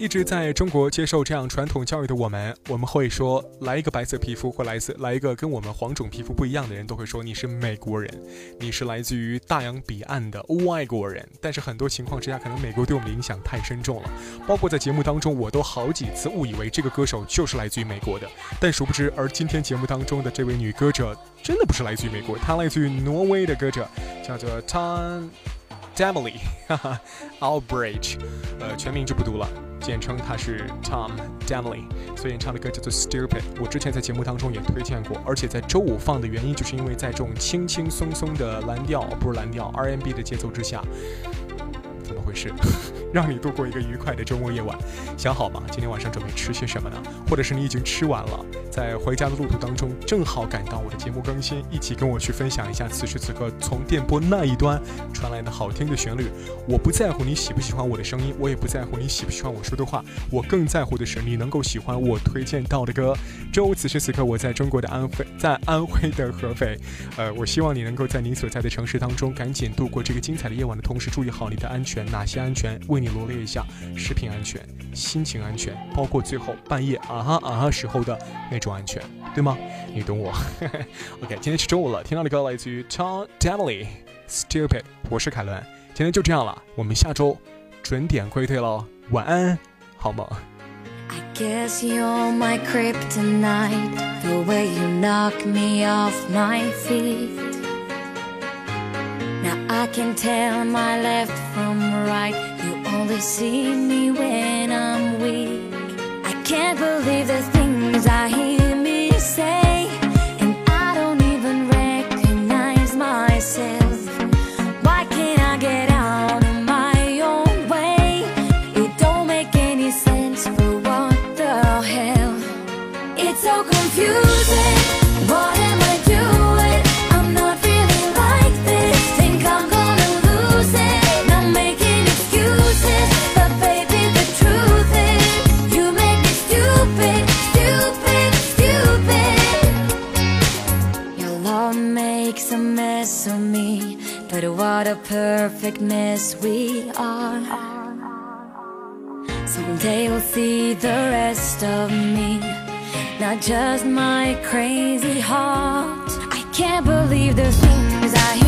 一直在中国接受这样传统教育的我们，我们会说，来一个白色皮肤或来自来一个跟我们黄种皮肤不一样的人，都会说你是美国人，你是来自于大洋彼岸的外国人。但是很多情况之下，可能美国对我们的影响太深重了，包括在节目当中，我都好几次误以为这个歌手就是来自于美国的，但殊不知，而今天节目当中的这位女歌者，真的不是来自于美国，她来自于挪威的歌者，叫做汤 Damley，哈，Outbridge，呃，全名就不读了。简称他是 Tom Damley，所以演唱的歌叫做 Stupid。我之前在节目当中也推荐过，而且在周五放的原因，就是因为在这种轻轻松松的蓝调，不是蓝调 R&B 的节奏之下。怎么回事？让你度过一个愉快的周末夜晚，想好吗？今天晚上准备吃些什么呢？或者是你已经吃完了，在回家的路途当中正好赶到我的节目更新，一起跟我去分享一下此时此刻从电波那一端传来的好听的旋律。我不在乎你喜不喜欢我的声音，我也不在乎你喜不喜欢我说的话，我更在乎的是你能够喜欢我推荐到的歌。周五此时此刻，我在中国的安徽，在安徽的合肥。呃，我希望你能够在你所在的城市当中赶紧度过这个精彩的夜晚的同时，注意好你的安全。哪些安全？为你罗列一下：食品安全、心情安全，包括最后半夜啊哈啊哈时候的那种安全，对吗？你懂我。OK，今天是周五了，听到的歌来自于 Tom Daley，Stupid。我是凯伦，今天就这样了，我们下周准点归队喽，晚安，好梦。I guess you're my kryptonite, the way you knock me off my feet. Now I can tell my left from right. Only see me when I'm weak. I can't believe the things I hear but what a perfect mess we are. Someday you'll see the rest of me, not just my crazy heart. I can't believe the things I hear.